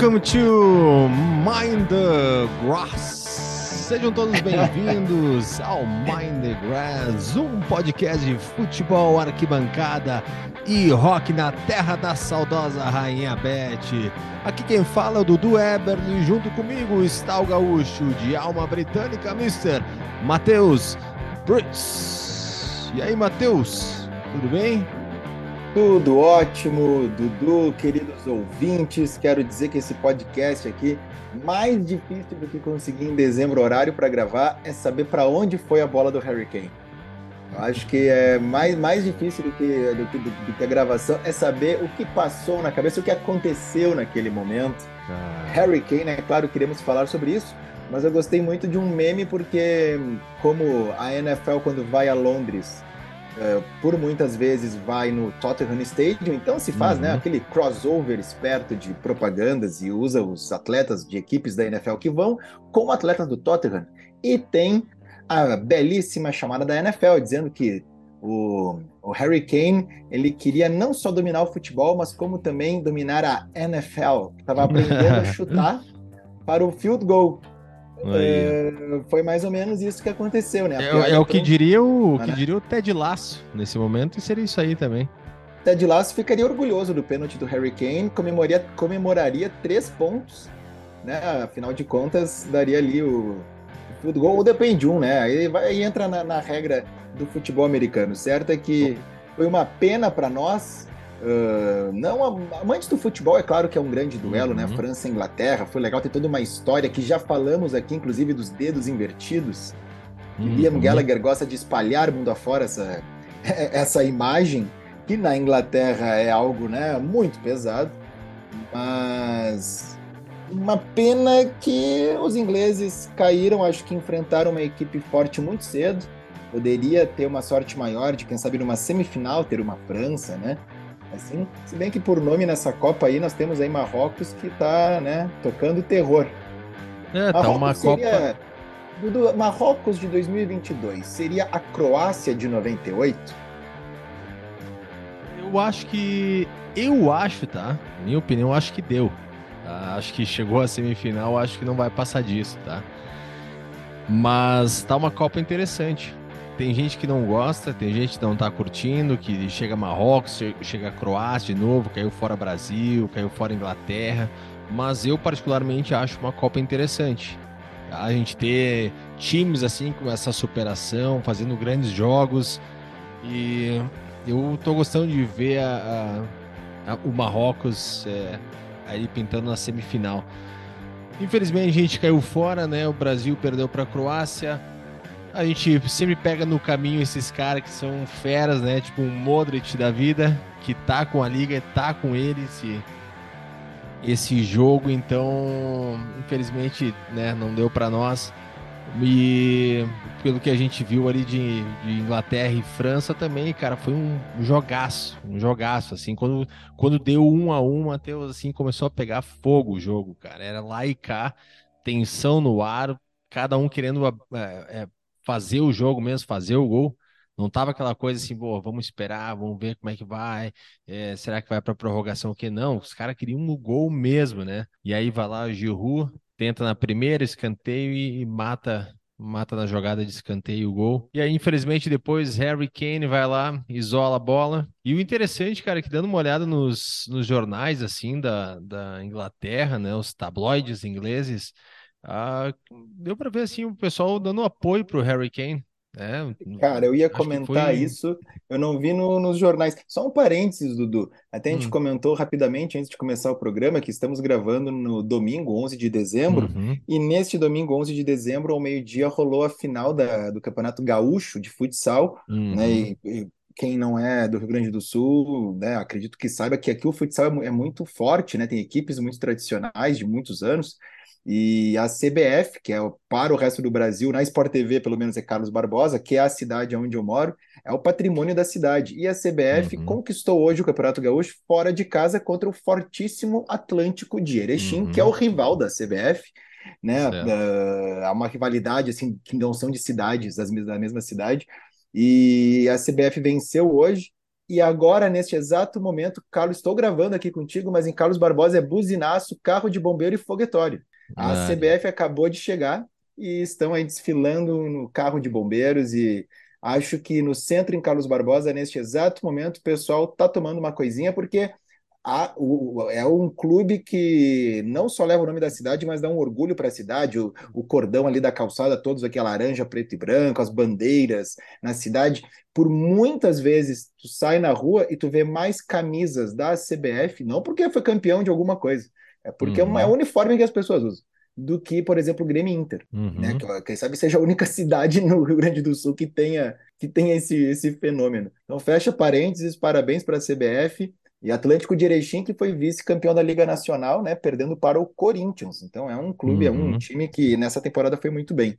Welcome to Mind the Grass. Sejam todos bem-vindos ao Mind the Grass, um podcast de futebol, arquibancada e rock na terra da saudosa Rainha Beth. Aqui quem fala é o Dudu Eberly, junto comigo está o gaúcho de alma britânica, Mr. Matheus Brits. E aí, Matheus, tudo bem? Tudo ótimo, Dudu, queridos ouvintes. Quero dizer que esse podcast aqui, mais difícil do que conseguir em dezembro horário para gravar, é saber para onde foi a bola do Harry Kane. Eu acho que é mais, mais difícil do que, do, que, do, que a gravação é saber o que passou na cabeça, o que aconteceu naquele momento. Ah. Harry Kane, é claro, queremos falar sobre isso, mas eu gostei muito de um meme porque, como a NFL, quando vai a Londres, uh, por muitas vezes vai no Tottenham Stadium, então se faz né, uhum. né, aquele crossover esperto de propagandas e usa os atletas de equipes da NFL que vão com atletas do Tottenham. E tem a belíssima chamada da NFL dizendo que o, o, Harry Kane ele queria não só dominar o futebol, mas como também dominar a NFL, que estava aprendendo a chutar para o field goal. É, foi mais ou menos isso que aconteceu, né? É, é o que diria o, o que né? diria o Ted Lasso nesse momento e seria isso aí também. Ted Lasso ficaria orgulhoso do pênalti do Harry Kane, comemoraria, comemoraria três pontos, né? Afinal de contas, daria ali o, o field goal, ou depende de um, né? Aí, vai, aí entra na, na regra do futebol americano. Certo é que foi uma pena para nós Uh, não, amantes do futebol, é claro que é um grande duelo, né? uhum. né? França e Inglaterra, foi legal ter toda uma história que já falamos aqui, inclusive dos dedos invertidos. Uhum. Liam Gallagher gosta de espalhar mundo afora essa, essa imagem, que na Inglaterra é algo né, muito pesado, mas uma pena que os ingleses caíram, acho que enfrentaram uma equipe forte muito cedo. Poderia ter uma sorte maior de, quem sabe, numa semifinal ter uma França, né? Assim, se bem que por nome nessa Copa aí nós temos aí Marrocos que está né, tocando terror. É, tá uma seria, Copa. Do Marrocos de 2022 seria a Croácia de 98? Eu acho que. Eu acho, tá? Minha opinião, acho que deu. Tá? Acho que chegou a semifinal, acho que não vai passar disso, tá? Mas tá uma Copa interessante tem gente que não gosta, tem gente que não tá curtindo, que chega Marrocos, chega Croácia de novo, caiu fora Brasil, caiu fora Inglaterra, mas eu particularmente acho uma Copa interessante. A gente ter times assim com essa superação, fazendo grandes jogos e eu tô gostando de ver a, a, a, o Marrocos é, aí pintando na semifinal. Infelizmente a gente caiu fora, né? O Brasil perdeu para a Croácia a gente sempre pega no caminho esses caras que são feras, né? Tipo um Modric da vida, que tá com a liga, tá com ele esse, esse jogo, então infelizmente, né, não deu para nós. E pelo que a gente viu ali de, de, Inglaterra e França também, cara, foi um jogaço, um jogaço, assim, quando, quando deu um a um, Matheus, assim, começou a pegar fogo o jogo, cara, era lá e cá, tensão no ar, cada um querendo é, é, fazer o jogo mesmo, fazer o gol. Não tava aquela coisa assim, pô, vamos esperar, vamos ver como é que vai, é, será que vai para prorrogação o quê? Não, os caras queriam um gol mesmo, né? E aí vai lá o Giroud, tenta na primeira, escanteio e, e mata mata na jogada de escanteio o gol. E aí, infelizmente, depois Harry Kane vai lá, isola a bola. E o interessante, cara, é que dando uma olhada nos, nos jornais, assim, da, da Inglaterra, né, os tabloides ingleses, ah, deu para ver assim o pessoal dando apoio para o Harry Kane. Né? Cara, eu ia comentar foi... isso, eu não vi no, nos jornais. Só um parênteses, Dudu. Até a gente hum. comentou rapidamente antes de começar o programa que estamos gravando no domingo, 11 de dezembro, uhum. e neste domingo, 11 de dezembro, ao meio-dia, rolou a final da, do Campeonato Gaúcho de Futsal, uhum. né? E, e, quem não é do Rio Grande do Sul, né, acredito que saiba que aqui o futsal é, é muito forte, né? Tem equipes muito tradicionais de muitos anos. E a CBF, que é para o resto do Brasil, na Sport TV, pelo menos é Carlos Barbosa, que é a cidade onde eu moro, é o patrimônio da cidade. E a CBF uhum. conquistou hoje o Campeonato Gaúcho fora de casa contra o fortíssimo Atlântico de Erechim, uhum. que é o rival da CBF. Né? Uh, há uma rivalidade assim, que não são de cidades, das, da mesma cidade. E a CBF venceu hoje E agora, neste exato momento, Carlos, estou gravando aqui contigo, mas em Carlos Barbosa é buzinaço, carro de bombeiro e foguetório. A ah, CBF acabou de chegar e estão aí desfilando no carro de bombeiros e acho que no centro em Carlos Barbosa, neste exato momento, o pessoal está tomando uma coisinha porque a, o, é um clube que não só leva o nome da cidade, mas dá um orgulho para a cidade. O, o, cordão ali da calçada, todos aqui, laranja, preto e branco, as bandeiras na cidade. Por muitas vezes tu sai na rua e tu vê mais camisas da CBF, não porque foi campeão de alguma coisa, é porque uhum. é o uniforme que as pessoas usam do que, por exemplo, o Grêmio Inter, uhum. né? Que, quem sabe seja a única cidade no Rio Grande do Sul que tenha, que tenha esse, esse fenômeno. Então, fecha parênteses, parabéns para a CBF. E Atlético de Erechim, que foi vice-campeão da Liga Nacional, né, perdendo para o Corinthians. Então é um clube, uhum. é um uhum. time que nessa temporada foi muito bem.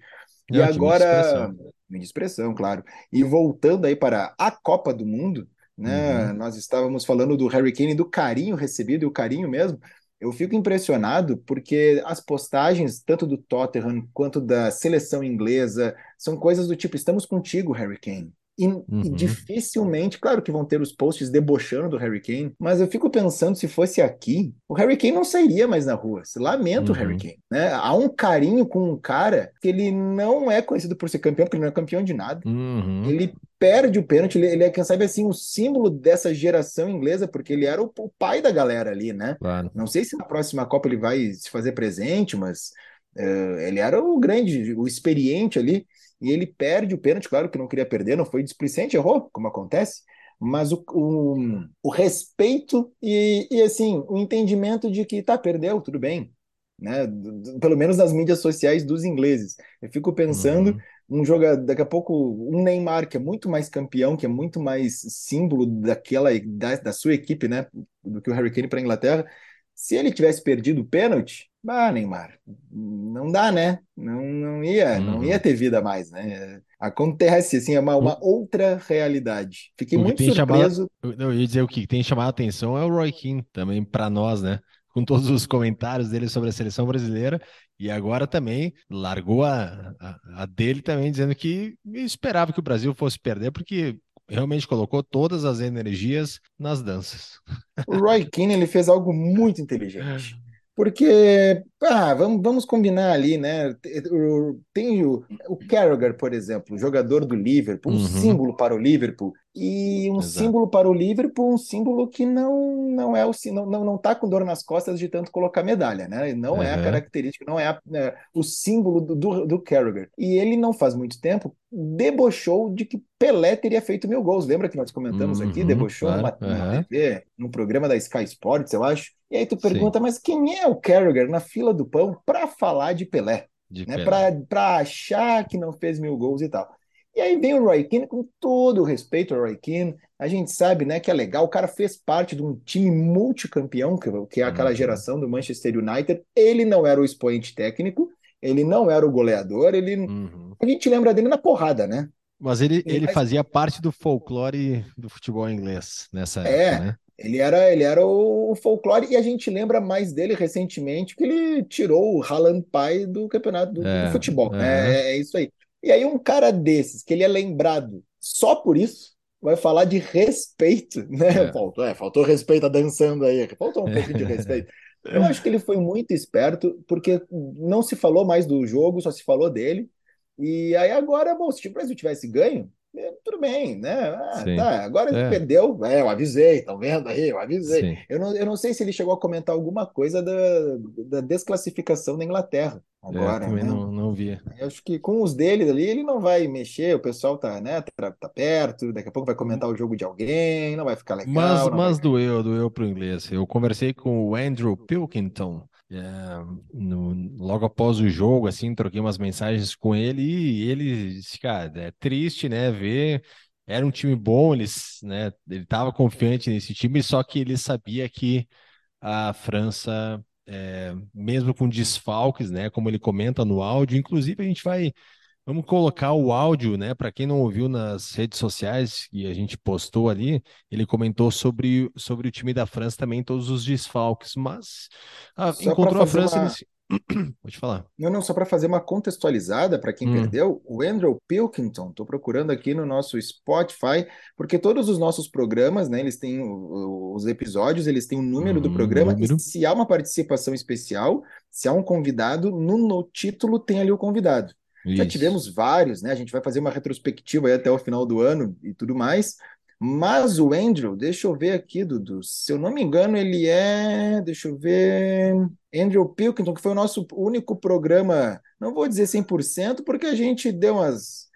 E é, agora, de expressão, claro. E voltando aí para a Copa do Mundo, né, uhum. nós estávamos falando do Harry Kane, do carinho recebido, e o carinho mesmo. Eu fico impressionado porque as postagens, tanto do Tottenham quanto da seleção inglesa, são coisas do tipo: estamos contigo, Harry Kane. E, uhum. e, dificilmente, claro que vão ter os posts debochando do Harry Kane, mas eu fico pensando se fosse aqui, o Harry Kane não sairia mais na rua. Lamento uhum. o Harry uhum. Kane. Né? Há um carinho com um cara que ele não é conhecido por ser campeão, porque ele não é campeão de nada. Uhum. Ele perde o pênalti, ele, ele, é, quem sabe, assim, o símbolo dessa geração inglesa, porque ele era o, o pai da galera ali, né? Claro. Não sei se na próxima Copa ele vai se fazer presente, mas uh, ele era o grande, o experiente ali e ele perde o pênalti, claro que não queria perder, não foi displicente, errou, como acontece, mas o, o, o respeito e, e, assim, o entendimento de que tá, perdeu, tudo bem, né? Pelo menos nas mídias sociais dos ingleses. Eu fico pensando, uhum. um jogador, daqui a pouco, um Neymar, que é muito mais campeão, que é muito mais símbolo daquela, da, da sua equipe, né? Do que o Harry Kane para a Inglaterra. Se ele tivesse perdido o pênalti, ah, Neymar, não dá, né? Não, não ia, uhum. não ia ter vida mais, né? Acontece, assim, é uma, uma outra realidade. Fiquei muito surpreso. Chamado, eu ia dizer o que tem chamado a atenção é o Roy Keane, também para nós, né? Com todos os comentários dele sobre a seleção brasileira, e agora também largou a, a, a dele também, dizendo que esperava que o Brasil fosse perder, porque realmente colocou todas as energias nas danças. O Roy Keane ele fez algo muito inteligente. Porque, ah, vamos, vamos combinar ali, né? Tem o, o Carragher, por exemplo, jogador do Liverpool, um uhum. símbolo para o Liverpool, e um Exato. símbolo para o Liverpool, um símbolo que não não é o não não, não tá com dor nas costas de tanto colocar medalha, né? Não uhum. é a característica, não é, a, é, o símbolo do, do, do Carragher. E ele não faz muito tempo debochou de que Pelé teria feito mil gols. Lembra que nós comentamos uhum, aqui? Debochou claro, numa, uhum. numa TV, num programa da Sky Sports, eu acho. E aí tu pergunta, Sim. mas quem é o Carragher na fila do pão para falar de Pelé? Né? Para achar que não fez mil gols e tal. E aí vem o Roy Keane, com todo o respeito ao Roy Keane, a gente sabe né, que é legal, o cara fez parte de um time multicampeão, que, é aquela uhum. geração do Manchester United, ele não era o expoente técnico, ele não era o goleador, ele uhum. a gente lembra dele na porrada, né? Mas ele, ele, ele fazia parte do folclore do futebol inglês nessa é, época, né? Ele era, ele era o folclore e a gente lembra mais dele recentemente que ele tirou o Haaland Pai do campeonato do, é, do futebol. Né? É, é isso aí. E aí um cara desses, que ele é lembrado só por isso, vai falar de respeito, né? É. Faltou, é, faltou respeito a dançando aí, faltou um pouco de respeito. Eu acho que ele foi muito esperto, porque não se falou mais do jogo, só se falou dele. E aí agora, bom, se o Brasil tivesse ganho, tudo bem, né? Ah, tá, agora é. perdeu, é, eu avisei, estão vendo aí, eu avisei. Eu não, eu não sei se ele chegou a comentar alguma coisa da, da desclassificação da Inglaterra é, agora. também né? não, não via. Eu acho que com os dele ali, ele não vai mexer, o pessoal tá, né, tá, tá perto, daqui a pouco vai comentar o jogo de alguém, não vai ficar legal. Mas, mas vai... doeu, doeu pro inglês. Eu conversei com o Andrew Pilkington, é, no, logo após o jogo, assim, troquei umas mensagens com ele e ele disse, cara, é triste, né, ver, era um time bom, eles, né, ele estava confiante nesse time, só que ele sabia que a França, é, mesmo com desfalques, né, como ele comenta no áudio, inclusive a gente vai Vamos colocar o áudio, né? Para quem não ouviu nas redes sociais que a gente postou ali, ele comentou sobre, sobre o time da França também, todos os desfalques, mas ah, encontrou a França. Uma, nesse... Pode falar. Não, não, só para fazer uma contextualizada para quem hum. perdeu, o Andrew Pilkington, estou procurando aqui no nosso Spotify, porque todos os nossos programas, né, eles têm os episódios, eles têm o número hum, do programa, número. e se há uma participação especial, se há um convidado, no, no título tem ali o convidado. Isso. Já tivemos vários, né? A gente vai fazer uma retrospectiva aí até o final do ano e tudo mais. Mas o Andrew, deixa eu ver aqui, Dudu. Se eu não me engano, ele é. Deixa eu ver. Andrew Pilkington, que foi o nosso único programa, não vou dizer 100%, porque a gente deu umas.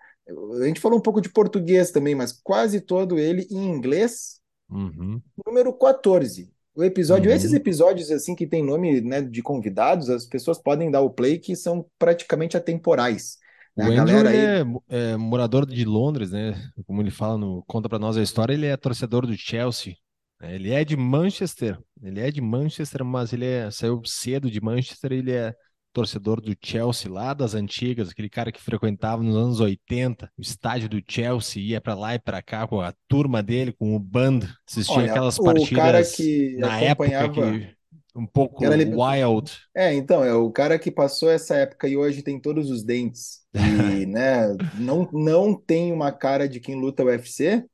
A gente falou um pouco de português também, mas quase todo ele em inglês. Uhum. Número 14. O episódio, uhum. esses episódios assim que tem nome né, de convidados, as pessoas podem dar o play que são praticamente atemporais. Né? O Andrew aí... é, é, morador de Londres, né? Como ele fala no Conta para nós a história, ele é torcedor do Chelsea. Né? Ele é de Manchester, ele é de Manchester, mas ele é, saiu cedo de Manchester, ele é torcedor do Chelsea lá das antigas, aquele cara que frequentava nos anos 80 o estádio do Chelsea, ia para lá e para cá com a turma dele, com o band, assistia Olha, aquelas partidas na época que um pouco wild. É, então, é o cara que passou essa época e hoje tem todos os dentes e, né, não, não tem uma cara de quem luta o UFC,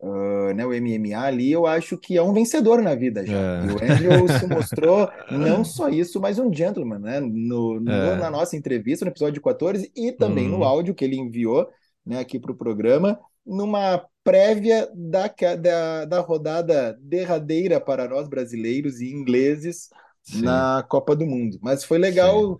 uh, né, o MMA ali, eu acho que é um vencedor na vida já. É. E o Andrew se mostrou não só isso, mas um gentleman, né, no, no é. na nossa entrevista, no episódio 14 e também no uhum. áudio que ele enviou, né, aqui para o programa, numa prévia da, da, da rodada derradeira para nós brasileiros e ingleses Sim. na Copa do Mundo. Mas foi legal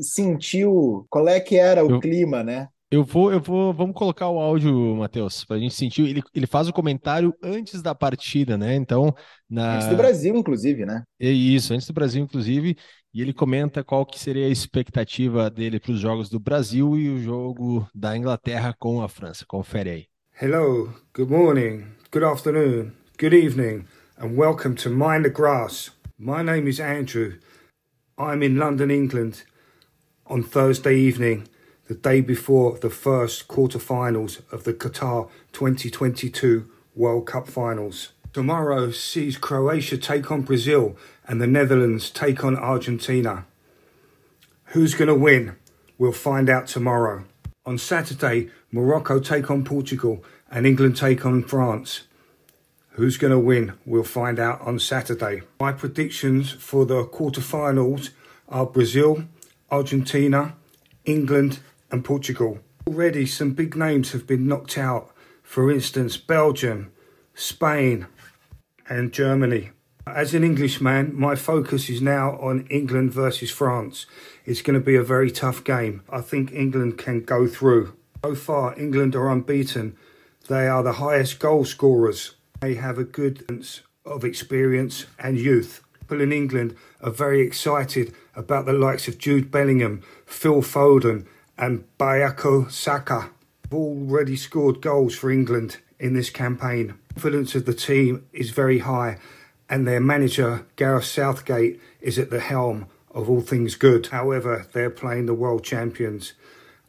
sentir qual é que era o eu, clima, né? Eu vou, eu vou, vamos colocar o áudio, Matheus, para a gente sentir. Ele, ele faz o comentário antes da partida, né? Então, na... antes do Brasil, inclusive, né? É isso, antes do Brasil, inclusive. E ele comenta qual que seria a expectativa dele para os jogos do Brasil e o jogo da Inglaterra com a França. Confere aí. Hello, good morning, good afternoon, good evening, and welcome to Mind the Grass. My name is Andrew. I'm in London, England on Thursday evening, the day before the first quarter-finals of the Qatar 2022 World Cup finals. Tomorrow sees Croatia take on Brazil and the Netherlands take on Argentina. Who's going to win? We'll find out tomorrow. On Saturday, Morocco take on Portugal and England take on France. Who's going to win? We'll find out on Saturday. My predictions for the quarterfinals are Brazil, Argentina, England, and Portugal. Already, some big names have been knocked out. For instance, Belgium, Spain, and Germany. As an Englishman, my focus is now on England versus France. It's going to be a very tough game. I think England can go through. So far, England are unbeaten. They are the highest goal scorers. They have a good sense of experience and youth. People in England are very excited about the likes of Jude Bellingham, Phil Foden, and Bayako Saka. Have already scored goals for England in this campaign. Confidence of the team is very high and their manager, Gareth Southgate, is at the helm of all things good. However, they're playing the world champions,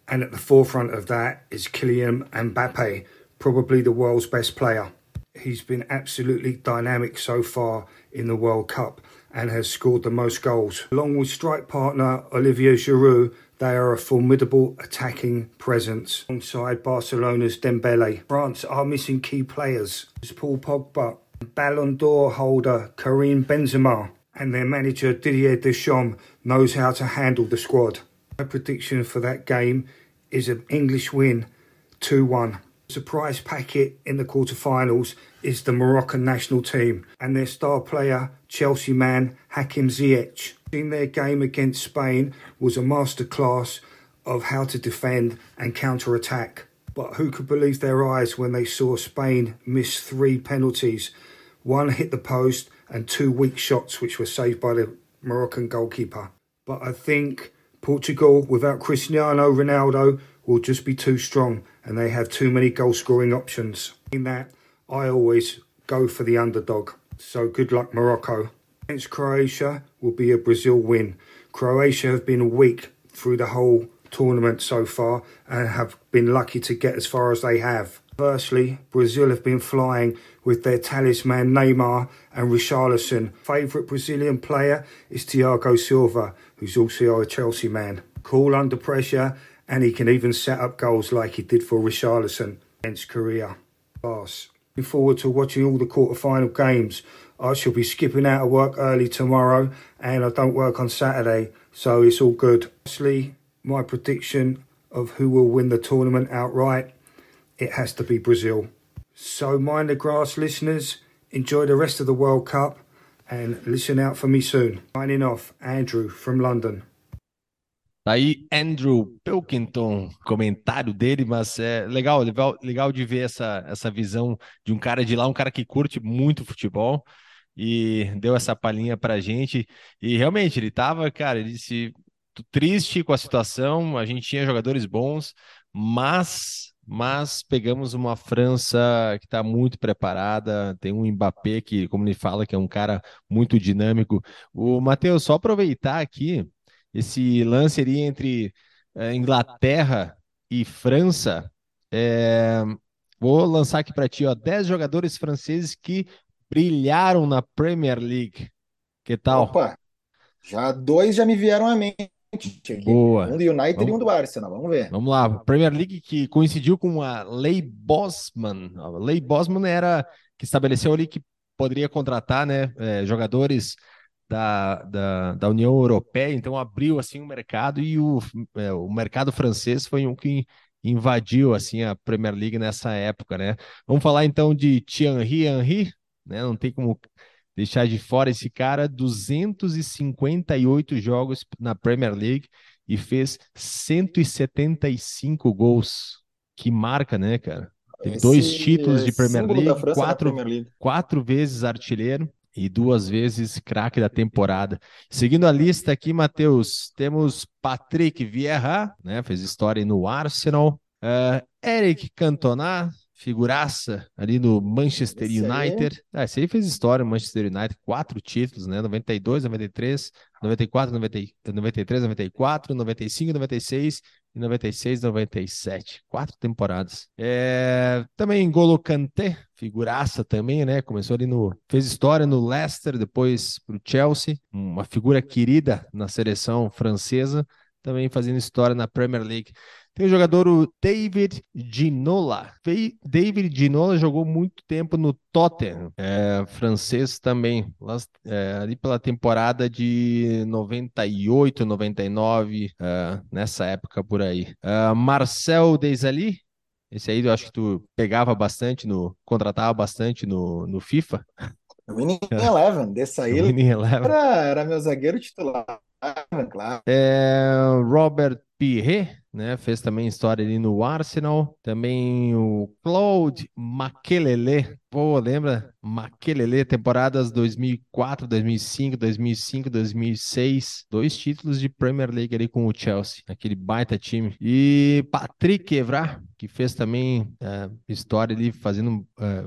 and at the forefront of that is Kylian Mbappe, probably the world's best player. He's been absolutely dynamic so far in the World Cup and has scored the most goals. Along with strike partner Olivier Giroud, they are a formidable attacking presence alongside Barcelona's Dembele. France are missing key players. It's Paul Pogba, Ballon d'Or holder Karim Benzema and their manager Didier Deschamps knows how to handle the squad. My prediction for that game is an English win 2 1. Surprise packet in the quarterfinals is the Moroccan national team and their star player, Chelsea man Hakim Ziyech. In their game against Spain was a masterclass of how to defend and counter attack. But who could believe their eyes when they saw Spain miss three penalties one hit the post and two weak shots, which were saved by the Moroccan goalkeeper. But I think Portugal, without Cristiano Ronaldo, will just be too strong and they have too many goal scoring options. In that, I always go for the underdog. So good luck, Morocco. Against Croatia will be a Brazil win. Croatia have been weak through the whole tournament so far and have been lucky to get as far as they have. Firstly, Brazil have been flying with their talisman Neymar and Richarlison. Favourite Brazilian player is Thiago Silva, who's also a Chelsea man. Cool under pressure, and he can even set up goals like he did for Richarlison against Korea. Pass. Looking forward to watching all the quarter-final games. I shall be skipping out of work early tomorrow, and I don't work on Saturday, so it's all good. Lastly, my prediction of who will win the tournament outright, it has to be Brazil. So mind the grass, listeners. Enjoy the rest of the World Cup, and listen out for me soon. Signing off, Andrew from London. Aí Andrew Pilkington, comentário dele, mas é legal, legal, legal de ver essa, essa visão de um cara de lá, um cara que curte muito futebol e deu essa palhinha pra gente. E realmente, ele tava, cara, ele disse triste com a situação, a gente tinha jogadores bons, mas mas pegamos uma França que está muito preparada, tem um Mbappé que, como ele fala, que é um cara muito dinâmico. O Matheus, só aproveitar aqui esse lance ali entre é, Inglaterra e França. É, vou lançar aqui para ti, ó, 10 jogadores franceses que brilharam na Premier League. Que tal? Opa, já dois já me vieram à mente. Boa. Um do United vamos, e um do Arsenal, vamos ver. Vamos lá, Premier League que coincidiu com a Lei Bosman. A Lei Bosman era que estabeleceu ali que poderia contratar né, é, jogadores da, da, da União Europeia, então abriu assim o mercado e o, é, o mercado francês foi um que invadiu assim a Premier League nessa época, né? Vamos falar então de Thierry Henry, né? Não tem como deixar de fora esse cara, 258 jogos na Premier League e fez 175 gols. Que marca, né, cara? Teve Esse dois títulos de Premier League, quatro, Premier League, quatro vezes artilheiro e duas vezes craque da temporada. Seguindo a lista aqui, Matheus, temos Patrick Vieira, né, fez história no Arsenal, uh, Eric Cantona, figuraça ali no Manchester esse United. Aí... Ah, esse aí fez história no Manchester United, quatro títulos, né? 92, 93, 94, 90, 93, 94, 95, 96 e 96, 97. Quatro temporadas. É... Também Golo Kanté, figuraça também, né? Começou ali no. Fez história no Leicester, depois pro Chelsea. Uma figura querida na seleção francesa, também fazendo história na Premier League. Tem o jogador o David Ginola. David Ginola jogou muito tempo no Tottenham, é, francês também, é, ali pela temporada de 98, 99, é, nessa época por aí. É, Marcel Desailly, esse aí eu acho que tu pegava bastante, no, contratava bastante no, no FIFA. Winning Eleven, desse aí Winning Eleven. Era, era meu zagueiro titular, claro. É, Robert Pirret, né? Fez também história ali no Arsenal. Também o Claude Makelele. Pô, lembra? Makelele, temporadas 2004, 2005, 2005, 2006. Dois títulos de Premier League ali com o Chelsea, aquele baita time. E Patrick Evra, que fez também é, história ali, fazendo. É,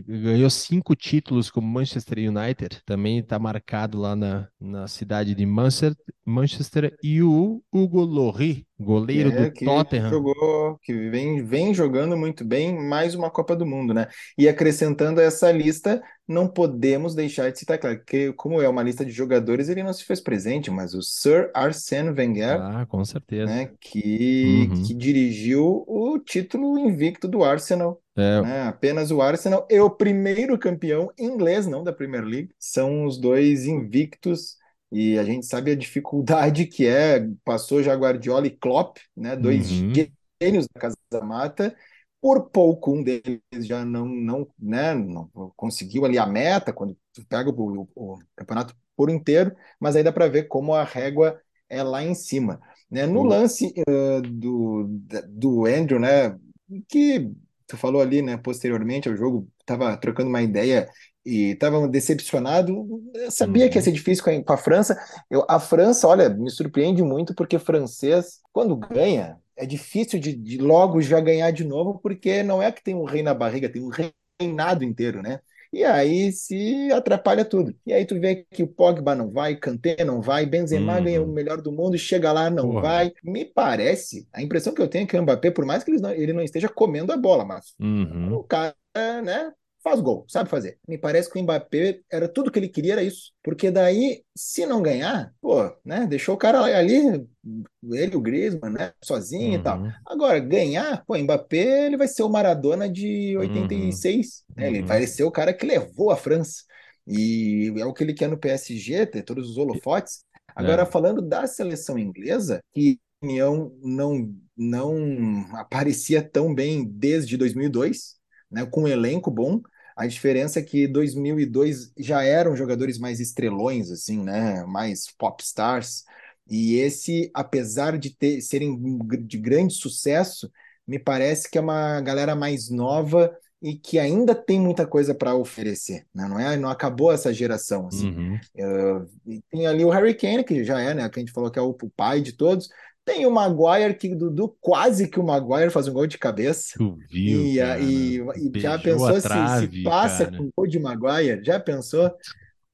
ganhou cinco títulos com o Manchester United. Também está marcado lá na, na cidade de Manchester. Manchester. E o Hugo Lloris, goleiro é, do que Tottenham. Jogou, que vem, vem jogando muito bem, mais uma Copa do Mundo, né? E acrescentando essa lista, não podemos deixar de citar, claro, que como é uma lista de jogadores, ele não se fez presente, mas o Sir Arsène Wenger, ah, com certeza, né, que, uhum. que dirigiu o título invicto do Arsenal. É. Né? Apenas o Arsenal é o primeiro campeão inglês, não da Premier League. São os dois invictos e a gente sabe a dificuldade que é, passou já Guardiola e Klopp, né, dois uhum. gênios da Casa Mata, por pouco um deles já não, não, né, não conseguiu ali a meta, quando pega o, o, o campeonato por inteiro, mas aí dá para ver como a régua é lá em cima. Né? No uhum. lance uh, do, do Andrew, né, que tu falou ali, né, posteriormente ao jogo, estava trocando uma ideia e estava decepcionado. Eu sabia uhum. que ia uhum. ser difícil com a, com a França. Eu, a França, olha, me surpreende muito porque francês, quando ganha, é difícil de, de, logo já ganhar de novo, porque não é que tem um rei na barriga, tem um reinado inteiro, né? E aí se atrapalha tudo. E aí tu vê que o Pogba não vai, Kanté não vai, Benzema uhum. ganha o melhor do mundo, chega lá, não Porra. vai. Me parece, a impressão que eu tenho é que o Mbappé, por mais que ele não, ele não esteja comendo a bola, mas uhum. o cara, né, faz gol, sabe fazer. Me parece que o Mbappé era tudo que ele queria, era isso. Porque daí, se não ganhar, pô, né, deixou o cara ali, ele, o Griezmann, né, sozinho uhum. e tal. Uhum. Agora, ganhar, pô, Mbappé, ele vai ser o Maradona de 86, uhum. né, ele uhum. vai ser o cara que levou a França. E é o que ele quer no PSG, ter todos os holofotes. Agora, é. falando da seleção inglesa, que opinião não não aparecia tão bem desde 2002, né, com um elenco bom. A diferença é que 2002 já eram jogadores mais estrelões, assim, né, mais pop stars. E esse, apesar de ter, serem de grande sucesso, me parece que é uma galera mais nova e que ainda tem muita coisa para oferecer, né? não é? Não acabou essa geração. Assim. Uhum. Uh, tem ali o Harry Kane, que já é, né? Que a gente falou que é o, o pai de todos, tem o Maguire, que Dudu quase que o Maguire faz um gol de cabeça. Tu viu, e, cara, e, e já pensou trave, se, se, passa cara. com gol de Maguire? Já pensou?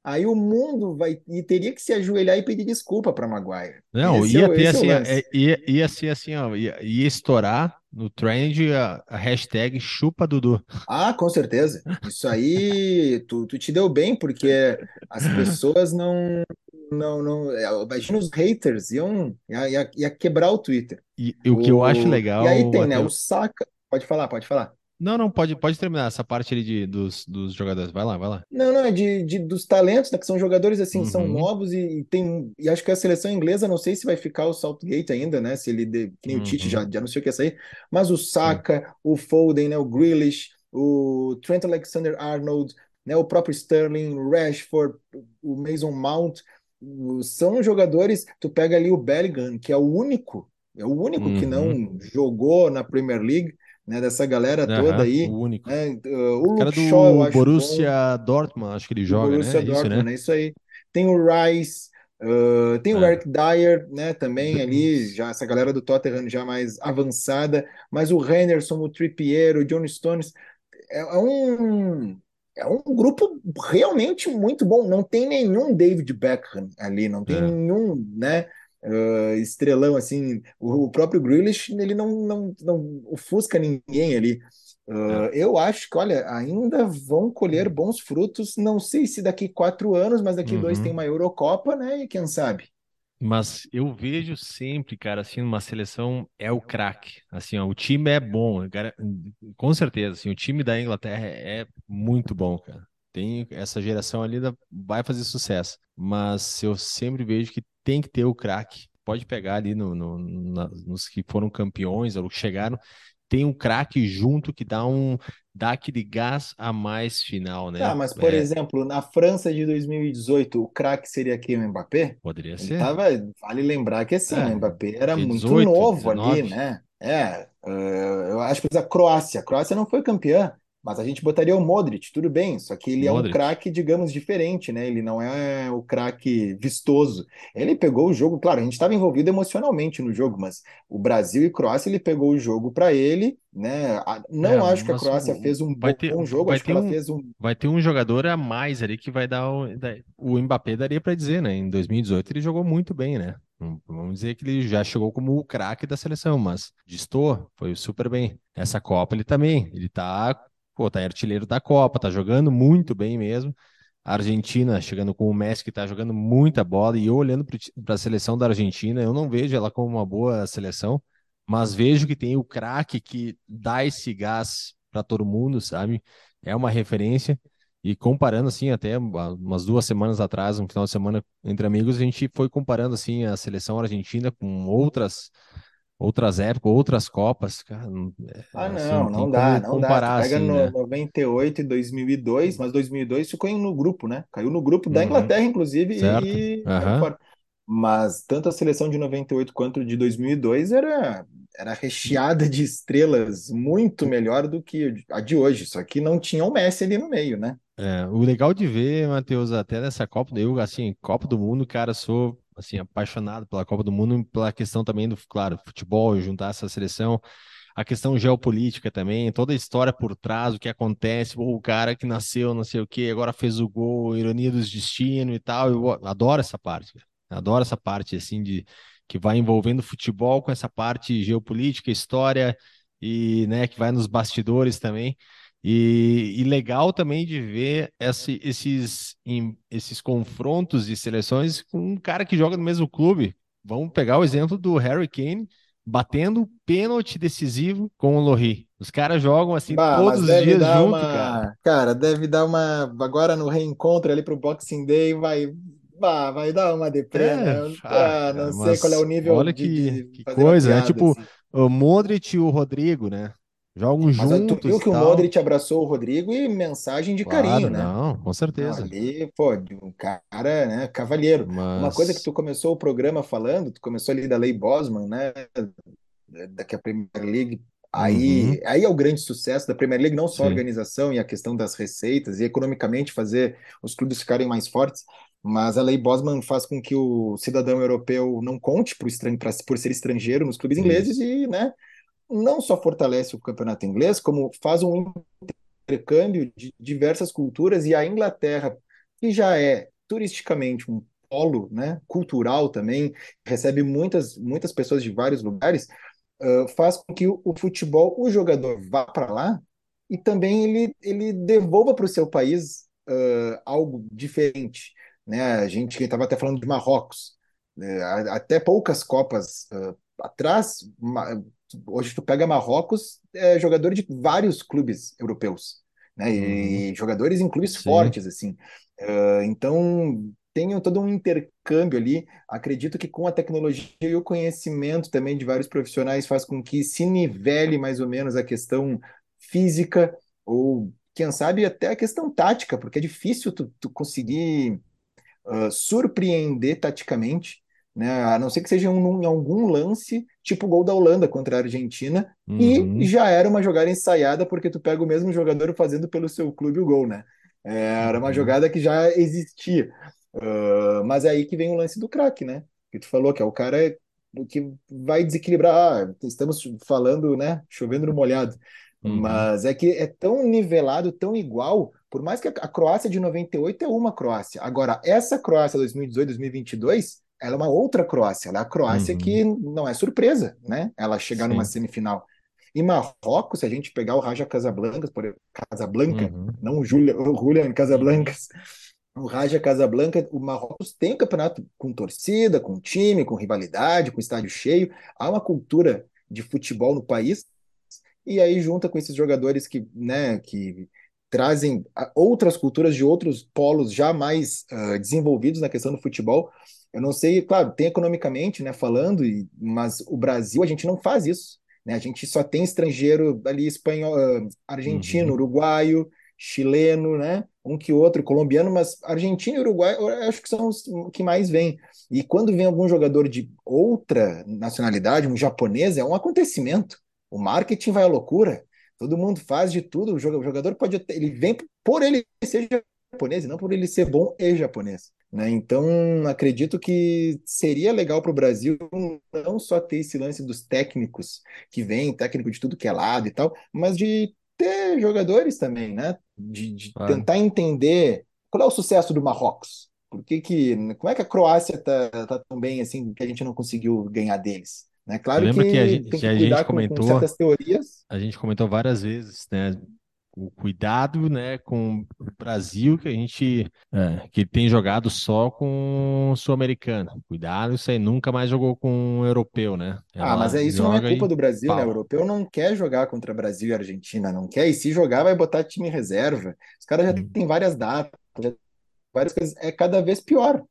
Aí o mundo vai e teria que se ajoelhar e pedir desculpa para Maguire. Não, ia é, ter assim, é, ia, ia ser assim, ó, ia, ia estourar no trend a, a, hashtag chupa Dudu. Ah, com certeza. Isso aí tu, tu te deu bem, porque as pessoas não não, não. É, imagina os haters, iam, ia, ia, quebrar o Twitter. E, e o, o que eu acho legal. E aí tem, né? O Saka. Pode falar, pode falar. Não, não, pode, pode terminar essa parte ali de, dos, dos jogadores. Vai lá, vai lá. Não, não, é de, de, dos talentos, né, que são jogadores assim, uhum. são novos e, tem. E acho que a seleção inglesa, não sei se vai ficar o Saltgate ainda, né? Se ele. De, nem uhum. o Tite já, já não sei o que ia sair. Mas o Saka, o Foden, né? O Grealish, o Trent Alexander Arnold, né, o próprio Sterling, o Rashford, o Mason Mount são jogadores. Tu pega ali o Bellingham, que é o único, é o único uhum. que não uhum. jogou na Premier League, né? Dessa galera uhum, toda aí. O único. Né? Uh, o cara do Shaw, Borussia bom. Dortmund, acho que ele joga, Borussia né? Dortmund, isso, né? é isso aí. Tem o Rice. Uh, tem é. o Eric Dyer, né, também ali, já essa galera do Tottenham já mais avançada, mas o Henderson, o Trippier, o John Stones, é, é um é um grupo realmente muito bom. Não tem nenhum David Beckham ali, não tem é. nenhum, né? Uh, estrelão assim. O, o, próprio Grealish ele não, não, não ofusca ninguém ali. Uh, é. Eu acho que, olha, ainda vão colher bons frutos. Não sei se daqui quatro anos, mas daqui uhum. dois tem uma Eurocopa, né? E quem sabe? Mas eu vejo sempre, cara, assim, numa seleção é o craque. Assim, ó, o time é bom, cara, com certeza. Assim, o time da Inglaterra é muito bom, cara. Tem essa geração ali vai fazer sucesso. Mas eu sempre vejo que tem que ter o craque. Pode pegar ali no, no, na, nos que foram campeões ou que chegaram, tem um craque junto que dá um dá aquele gás a mais final, né? Tá, mas por é. exemplo, na França de 2018, o craque seria aqui o Mbappé? Poderia ser. Tava, vale lembrar que assim, é, o Mbappé era 18, muito novo 19. ali, né? É, uh, eu acho que a Croácia, a Croácia não foi campeã, mas a gente botaria o Modric, tudo bem, só que ele Modric. é um craque, digamos, diferente, né? Ele não é o craque vistoso. Ele pegou o jogo, claro, a gente estava envolvido emocionalmente no jogo, mas o Brasil e Croácia, ele pegou o jogo para ele, né? Não é, acho que a Croácia fez um bom, ter, bom jogo, acho que ela um, fez um. Vai ter um jogador a mais ali que vai dar o, o Mbappé daria para dizer, né? Em 2018 ele jogou muito bem, né? Vamos dizer que ele já chegou como o craque da seleção, mas distou, foi super bem. Essa Copa ele também, ele tá pô, tá artilheiro da Copa, tá jogando muito bem mesmo. A Argentina chegando com o Messi que tá jogando muita bola e eu olhando para a seleção da Argentina, eu não vejo ela como uma boa seleção, mas vejo que tem o craque que dá esse gás para todo mundo, sabe? É uma referência. E comparando assim, até umas duas semanas atrás, um final de semana entre amigos, a gente foi comparando assim a seleção argentina com outras outras épocas, outras Copas, cara. É, ah, assim, não, não dá, não dá. Tu pega assim, no né? 98 e 2002, mas 2002 ficou no grupo, né? Caiu no grupo da uhum. Inglaterra, inclusive, certo. e uhum. Mas tanto a seleção de 98 quanto de 2002 era era recheada de estrelas muito melhor do que a de hoje, só que não tinha o Messi ali no meio, né? É, o legal de ver, Matheus, até nessa Copa, eu, assim, Copa do Mundo, cara, sou assim, apaixonado pela Copa do Mundo, pela questão também do, claro, futebol, juntar essa seleção, a questão geopolítica também, toda a história por trás, o que acontece, o cara que nasceu, não sei o que, agora fez o gol, ironia dos destinos e tal, eu adoro essa parte, adoro essa parte, assim, de que vai envolvendo futebol com essa parte geopolítica, história e, né, que vai nos bastidores também, E, e legal também de ver esse, esses, em, esses confrontos de seleções com um cara que joga no mesmo clube. Vamos pegar o exemplo do Harry Kane batendo pênalti decisivo com o Lohri. Os caras jogam assim Bah, todos os dias junto, uma. cara. Cara, deve dar uma. Agora no reencontro ali pro Boxing Day, vai. Bah, vai dar uma deprê, É, né? ah, Ah, não sei qual é o nível olha de, que, de que coisa, né? Tipo, assim. o Modric e o Rodrigo, né? Jogam Mas ó, tu juntos viu que o tal. Modric abraçou o Rodrigo e mensagem de carinho, Claro, né? não, com certeza. ali, pô, um cara, né, cavalheiro. Uma coisa que Mas tu começou o programa falando, tu começou ali da Lei Bosman, né, da que a Premier League, aí, uhum, aí é o grande sucesso da Premier League, não só a sim, organização e a questão das receitas e economicamente fazer os clubes ficarem mais fortes, mas a Lei Bosman faz com que o cidadão europeu não conte por, estran pra- por ser estrangeiro nos clubes ingleses isso. e, né, não só fortalece o campeonato inglês, como faz um intercâmbio de diversas culturas e a Inglaterra, que já é turisticamente um polo, né, cultural também, recebe muitas muitas pessoas de vários lugares, uh, faz com que o, o, futebol, o jogador vá para lá e também ele, ele devolva para o seu país uh, algo diferente. Né? A gente estava até falando de Marrocos, né? até poucas Copas uh, atrás, hoje tu pega Marrocos, é jogador de vários clubes europeus, né? Uhum, E jogadores em clubes sim, fortes, assim. Uh, então tem todo um intercâmbio ali. Acredito que com a tecnologia e o conhecimento também de vários profissionais faz com que se nivele mais ou menos a questão física ou quem sabe até a questão tática, porque é difícil tu, tu conseguir uh, surpreender taticamente, né? A não ser que seja um, em algum lance, tipo o gol da Holanda contra a Argentina, e uhum, já era uma jogada ensaiada, porque tu pega o mesmo jogador fazendo pelo seu clube o gol, né? É, era uma uhum, jogada que já existia. Uh, mas é aí que vem o lance do craque, né? Que tu falou que é o cara que vai desequilibrar. Ah, estamos falando, né? Chovendo no molhado. uhum, Mas é que é tão nivelado, tão igual, por mais que a Croácia de 98 é uma Croácia. Agora, essa Croácia 2018, 2022, ela é uma outra Croácia. Ela é a Croácia uhum, que não é surpresa, né? Ela chegar numa sim, semifinal. E Marrocos, se a gente pegar o Raja Casablanca, por Casablanca, uhum, não o Julian, o Julian Casablancas, o Raja Casablanca, o Marrocos tem campeonato com torcida, com time, com rivalidade, com estádio cheio. Há uma cultura de futebol no país e aí junta com esses jogadores que, né, que trazem outras culturas de outros polos já mais uh, desenvolvidos na questão do futebol. Eu não sei, claro, tem economicamente, né, falando, e, mas o Brasil a gente não faz isso, né? A gente só tem estrangeiro ali espanhol, uh, argentino, uhum, uruguaio, chileno, né? Um que outro, colombiano, mas argentino e uruguaio eu acho que são os que mais vêm. E quando vem algum jogador de outra nacionalidade, um japonês, é um acontecimento. O marketing vai à loucura. Todo mundo faz de tudo. O jogador pode. Ele vem por ele ser japonês e não por ele ser bom e japonês. Né? Então, acredito que seria legal para o Brasil não só ter esse lance dos técnicos que vem, técnico de tudo que é lado e tal, mas de ter jogadores também, né? De, de claro. tentar entender qual é o sucesso do Marrocos. Por que que, como é que a Croácia tá, tá tão bem assim que a gente não conseguiu ganhar deles? Né? Claro lembra que a que gente, tem que que a gente com, com comentou, certas teorias. a gente comentou várias vezes, né? O cuidado, né, com o Brasil que a gente é, que tem jogado só com o sul-americano. Cuidado, isso aí nunca mais jogou com um europeu, né? Ah, mas Ela é, isso não é culpa e do Brasil, né? O pau. europeu não quer jogar contra Brasil e Argentina, não quer. E se jogar, vai botar time reserva. Os caras já Hum, têm várias datas, várias coisas. É cada vez pior.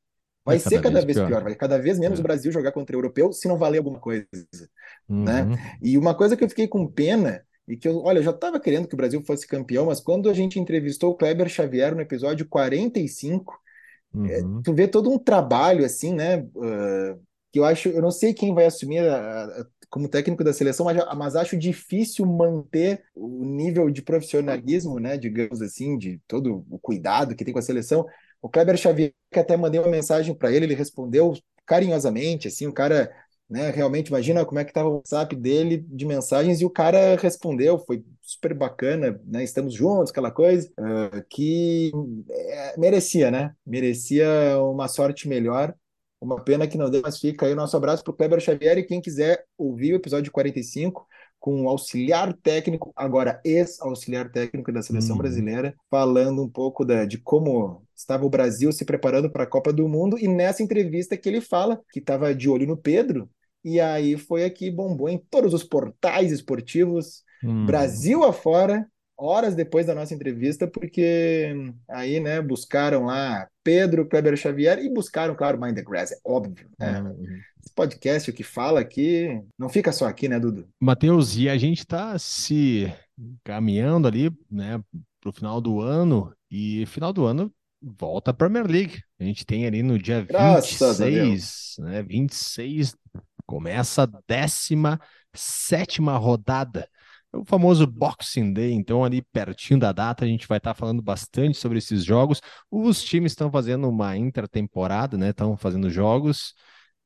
É Vai ser cada cada vez vez pior. pior. Vai cada vez menos o É. Brasil jogar contra o europeu se não valer alguma coisa, né? Uhum, E uma coisa que eu fiquei com pena e que eu, olha, eu já estava querendo que o Brasil fosse campeão, mas quando a gente entrevistou o Kleber Xavier no episódio 45 uhum. tu vê todo um trabalho assim, né? uh, que eu acho, eu não sei quem vai assumir a- a- como técnico da seleção, mas, mas acho difícil manter o nível de profissionalismo, né? Digamos assim, de todo o cuidado que tem com a seleção. O Kleber Xavier, que até mandei uma mensagem para ele, ele respondeu carinhosamente, assim, o cara, né? Realmente, imagina como é que estava o WhatsApp dele de mensagens e o cara respondeu, foi super bacana, né? Estamos juntos, aquela coisa que é, merecia, né? Merecia uma sorte melhor. Uma pena que não deu, mas fica aí o nosso abraço para o Kleber Xavier e quem quiser ouvir o episódio 45 com o auxiliar técnico, agora ex-auxiliar técnico da seleção uhum. brasileira, falando um pouco da, de como estava o Brasil se preparando para a Copa do Mundo. E nessa entrevista que ele fala que estava de olho no Pedro, e aí foi aqui, bombou em todos os portais esportivos, uhum. Brasil afora, horas depois da nossa entrevista, porque aí, né, buscaram lá Pedro, Kleber Xavier e buscaram, claro, Mind the Grass, é óbvio. Né? Uhum. Esse podcast, o que fala aqui, não fica só aqui, né, Dudu? Matheus, e a gente está se caminhando ali, né, para o final do ano, e final do ano volta a Premier League. A gente tem ali no dia Graças 26, né, 26, começa a 17 rodada o famoso Boxing Day, então ali pertinho da data a gente vai estar tá falando bastante sobre esses jogos. Os times estão fazendo uma intertemporada, né? Estão fazendo jogos,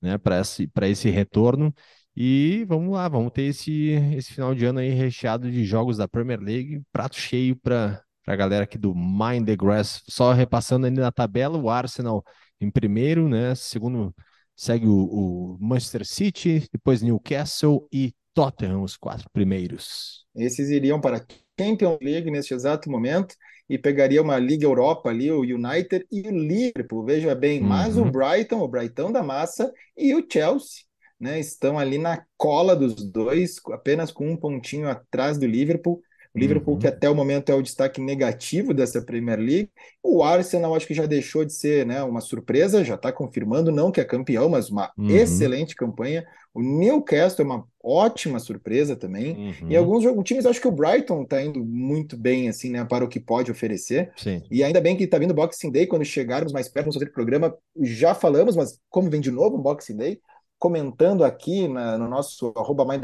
né? Para esse para esse retorno e vamos lá, vamos ter esse esse final de ano aí recheado de jogos da Premier League, prato cheio para a galera aqui do Mind the Grass. Só repassando ali na tabela, o Arsenal em primeiro, né? Segundo segue o, o Manchester City, depois Newcastle e Tottenham, os quatro primeiros. Esses iriam para a Champions League neste exato momento e pegaria uma Liga Europa ali, o United e o Liverpool, veja bem, uhum. mas o Brighton, o Brighton da massa e o Chelsea, né, estão ali na cola dos dois, apenas com um pontinho atrás do Liverpool. O Liverpool, uhum. que até o momento é o destaque negativo dessa Premier League. O Arsenal, acho que já deixou de ser né, uma surpresa, já está confirmando, não que é campeão, mas uma uhum. excelente campanha. O Newcastle é uma ótima surpresa também. Uhum. E alguns times, acho que o Brighton está indo muito bem, assim, né, para o que pode oferecer. Sim. E ainda bem que está vindo o Boxing Day, quando chegarmos mais perto no programa, já falamos, mas como vem de novo o Boxing Day, comentando aqui na, no nosso arroba Mind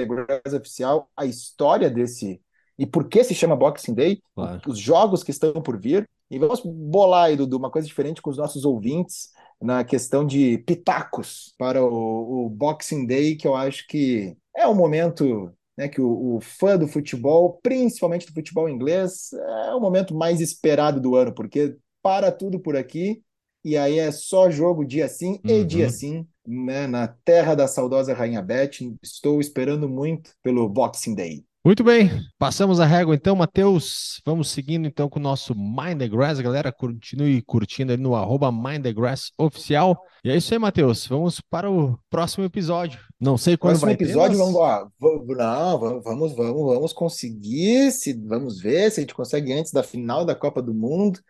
oficial a história desse e por que se chama Boxing Day, claro. os jogos que estão por vir. E vamos bolar aí, Dudu, uma coisa diferente com os nossos ouvintes na questão de pitacos para o, o Boxing Day, que eu acho que é um momento né, que o, o, fã do futebol, principalmente do futebol inglês, é o momento mais esperado do ano, porque para tudo por aqui, e aí é só jogo dia sim uhum. e dia sim, né, na terra da saudosa Rainha Beth. Estou esperando muito pelo Boxing Day. Muito bem, passamos a régua então, Matheus. Vamos seguindo então com o nosso Mind the Grass, galera. Continue curtindo ali no arroba Mind the Grass oficial. E é isso aí, Matheus. Vamos para o próximo episódio. Não sei quando próximo vai episódio, ter, mas... vamos, não, vamos, vamos, vamos conseguir, se, vamos ver se a gente consegue antes da final da Copa do Mundo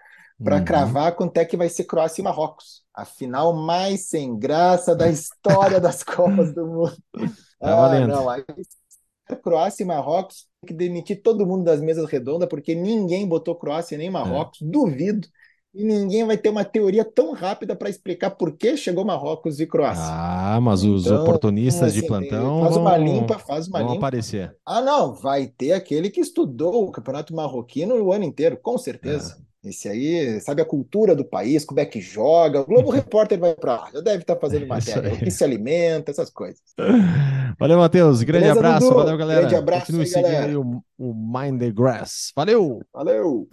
para uhum. cravar quanto é que vai ser Croácia e Marrocos. A final mais sem graça da história das Copas do Mundo. Tá ah. Não, aí Croácia e Marrocos tem que demitir todo mundo das mesas redondas, porque ninguém botou Croácia nem Marrocos, é. duvido. E ninguém vai ter uma teoria tão rápida para explicar por que chegou Marrocos e Croácia. Ah, mas os então, oportunistas assim, de plantão faz uma limpa, faz uma vão limpa. aparecer. Ah, não, vai ter aquele que estudou o campeonato marroquino o ano inteiro, com certeza. É. Esse aí sabe a cultura do país, como é que joga. O Globo Repórter vai para lá, já deve estar tá fazendo matéria, o que se alimenta, essas coisas. Valeu, Matheus. Grande Beleza, abraço. Dudu? Valeu, galera. Grande abraço. Continue aí, seguindo galera. aí o, o Mind the Grass. Valeu! Valeu!